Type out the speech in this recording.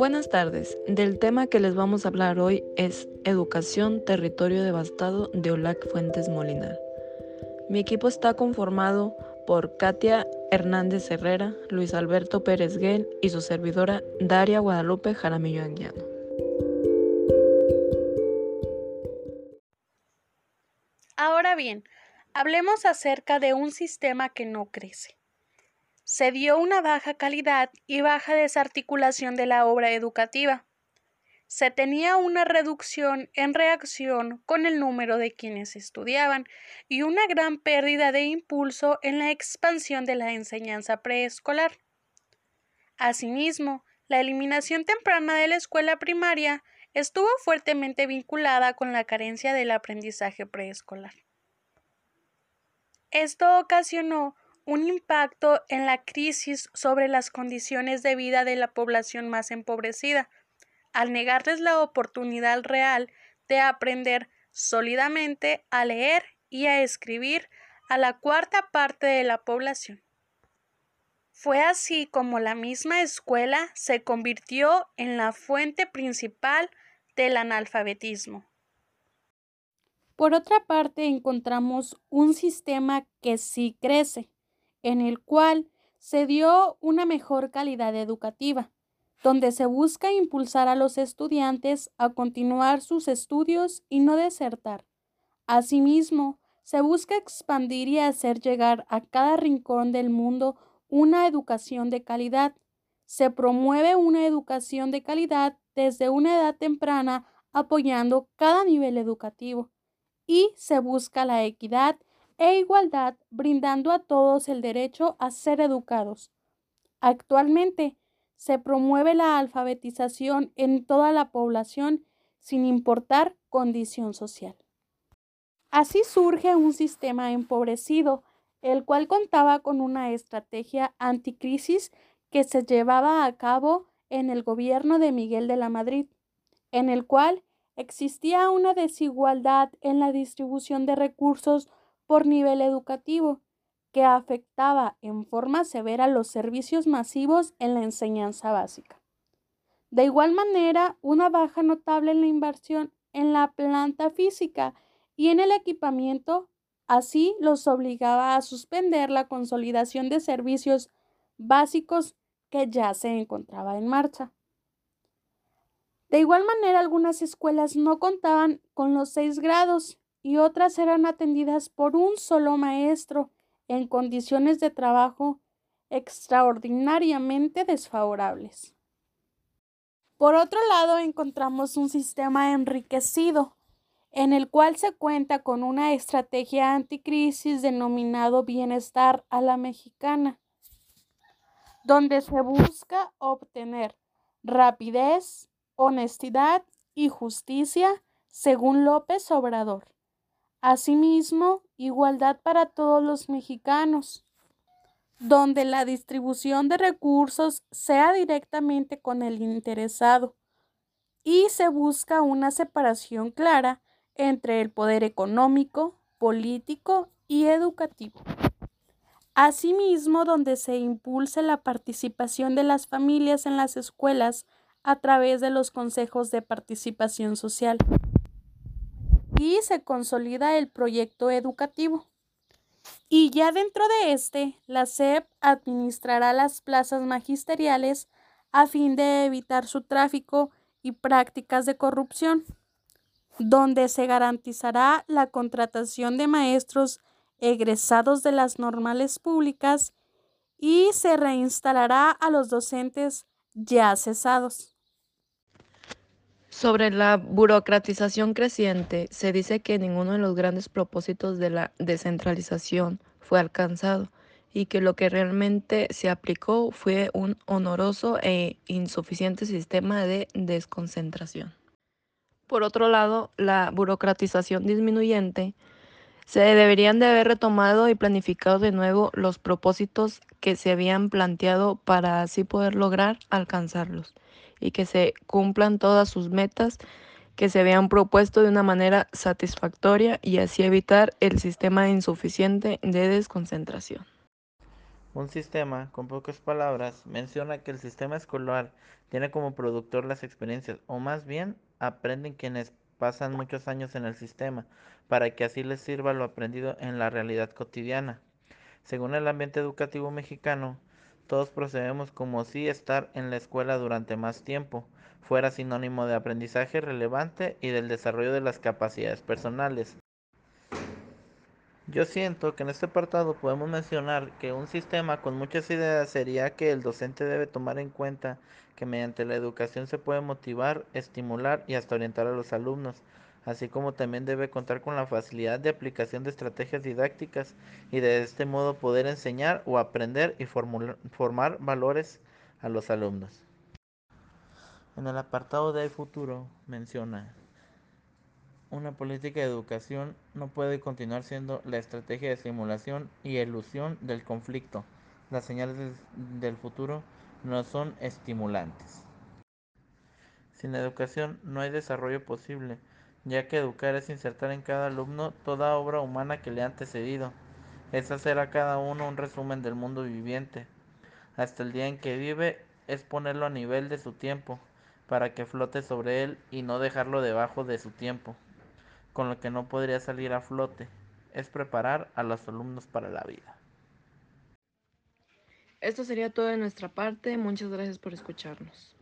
Buenas tardes. Del tema que les vamos a hablar hoy es Educación, Territorio Devastado de Olac Fuentes Molinar. Mi equipo está conformado por Katia Hernández Herrera, Luis Alberto Pérez Guel y su servidora Daria Guadalupe Jaramillo Anguiano. Ahora bien, hablemos acerca de un sistema que no crece se dio una baja calidad y baja desarticulación de la obra educativa. Se tenía una reducción en reacción con el número de quienes estudiaban y una gran pérdida de impulso en la expansión de la enseñanza preescolar. Asimismo, la eliminación temprana de la escuela primaria estuvo fuertemente vinculada con la carencia del aprendizaje preescolar. Esto ocasionó un impacto en la crisis sobre las condiciones de vida de la población más empobrecida, al negarles la oportunidad real de aprender sólidamente a leer y a escribir a la cuarta parte de la población. Fue así como la misma escuela se convirtió en la fuente principal del analfabetismo. Por otra parte, encontramos un sistema que sí crece, en el cual se dio una mejor calidad educativa, donde se busca impulsar a los estudiantes a continuar sus estudios y no desertar. Asimismo, se busca expandir y hacer llegar a cada rincón del mundo una educación de calidad. Se promueve una educación de calidad desde una edad temprana apoyando cada nivel educativo y se busca la equidad e igualdad, brindando a todos el derecho a ser educados. Actualmente se promueve la alfabetización en toda la población sin importar condición social. Así surge un sistema empobrecido, el cual contaba con una estrategia anticrisis que se llevaba a cabo en el gobierno de Miguel de la Madrid, en el cual existía una desigualdad en la distribución de recursos por nivel educativo, que afectaba en forma severa los servicios masivos en la enseñanza básica. De igual manera, una baja notable en la inversión en la planta física y en el equipamiento, así los obligaba a suspender la consolidación de servicios básicos que ya se encontraba en marcha. De igual manera, algunas escuelas no contaban con los seis grados y otras eran atendidas por un solo maestro en condiciones de trabajo extraordinariamente desfavorables. Por otro lado, encontramos un sistema enriquecido, en el cual se cuenta con una estrategia anticrisis denominado bienestar a la mexicana, donde se busca obtener rapidez, honestidad y justicia según López Obrador. Asimismo, igualdad para todos los mexicanos, donde la distribución de recursos sea directamente con el interesado y se busca una separación clara entre el poder económico, político y educativo. Asimismo, donde se impulse la participación de las familias en las escuelas a través de los consejos de participación social y se consolida el proyecto educativo. Y ya dentro de este, la SEP administrará las plazas magisteriales a fin de evitar su tráfico y prácticas de corrupción, donde se garantizará la contratación de maestros egresados de las normales públicas y se reinstalará a los docentes ya cesados. Sobre la burocratización creciente, se dice que ninguno de los grandes propósitos de la descentralización fue alcanzado y que lo que realmente se aplicó fue un honoroso e insuficiente sistema de desconcentración. Por otro lado, la burocratización disminuyente se deberían de haber retomado y planificado de nuevo los propósitos que se habían planteado para así poder lograr alcanzarlos y que se cumplan todas sus metas que se habían propuesto de una manera satisfactoria y así evitar el sistema insuficiente de desconcentración. Un sistema, con pocas palabras, menciona que el sistema escolar tiene como productor las experiencias, o más bien aprenden quienes pasan muchos años en el sistema, para que así les sirva lo aprendido en la realidad cotidiana. Según el ambiente educativo mexicano, todos procedemos como si estar en la escuela durante más tiempo fuera sinónimo de aprendizaje relevante y del desarrollo de las capacidades personales. Yo siento que en este apartado podemos mencionar que un sistema con muchas ideas sería que el docente debe tomar en cuenta que mediante la educación se puede motivar, estimular y hasta orientar a los alumnos, así como también debe contar con la facilidad de aplicación de estrategias didácticas y de este modo poder enseñar o aprender y formar valores a los alumnos. En el apartado de futuro menciona una política de educación no puede continuar siendo la estrategia de simulación y elusión del conflicto. Las señales del futuro no son estimulantes. Sin educación no hay desarrollo posible, ya que educar es insertar en cada alumno toda obra humana que le ha antecedido. Es hacer a cada uno un resumen del mundo viviente. Hasta el día en que vive es ponerlo a nivel de su tiempo, para que flote sobre él y no dejarlo debajo de su tiempo con lo que no podría salir a flote, es preparar a los alumnos para la vida. Esto sería todo de nuestra parte. Muchas gracias por escucharnos.